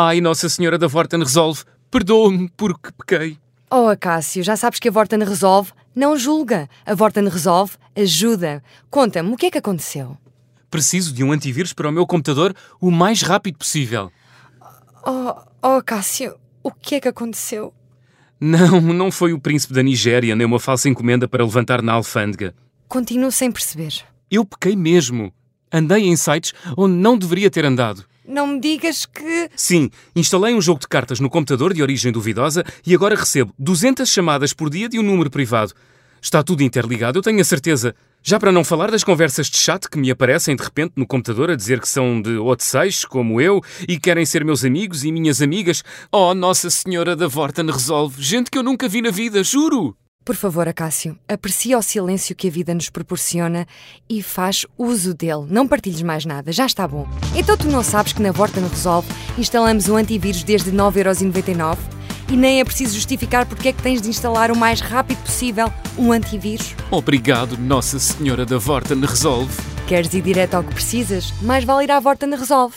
Ai, Nossa Senhora da Vorten resolve. Perdoa-me porque pequei. Oh, Acácio, já sabes que a Vorten resolve? Não julga. A Vorten resolve, ajuda. Conta-me, o que é que aconteceu? Preciso de um antivírus para o meu computador o mais rápido possível. Oh, oh, Cássio, o que é que aconteceu? Não, não foi o príncipe da Nigéria nem uma falsa encomenda para levantar na alfândega. Continuo sem perceber. Eu pequei mesmo. Andei em sites onde não deveria ter andado. Não me digas que. Sim, instalei um jogo de cartas no computador de origem duvidosa e agora recebo 200 chamadas por dia de um número privado. Está tudo interligado, eu tenho a certeza. Já para não falar das conversas de chat que me aparecem de repente no computador a dizer que são de outros como eu, e querem ser meus amigos e minhas amigas. Oh, Nossa Senhora da Vorten resolve. Gente que eu nunca vi na vida, juro! Por favor, Acácio, aprecia o silêncio que a vida nos proporciona e faz uso dele. Não partilhes mais nada, já está bom. Então tu não sabes que na Vorten Resolve instalamos o antivírus desde 9,99€ e nem é preciso justificar porque é que tens de instalar o mais rápido possível um antivírus? Obrigado, Nossa Senhora da Vorten Resolve. Queres ir direto ao que precisas? Mais vale ir à Vorten Resolve.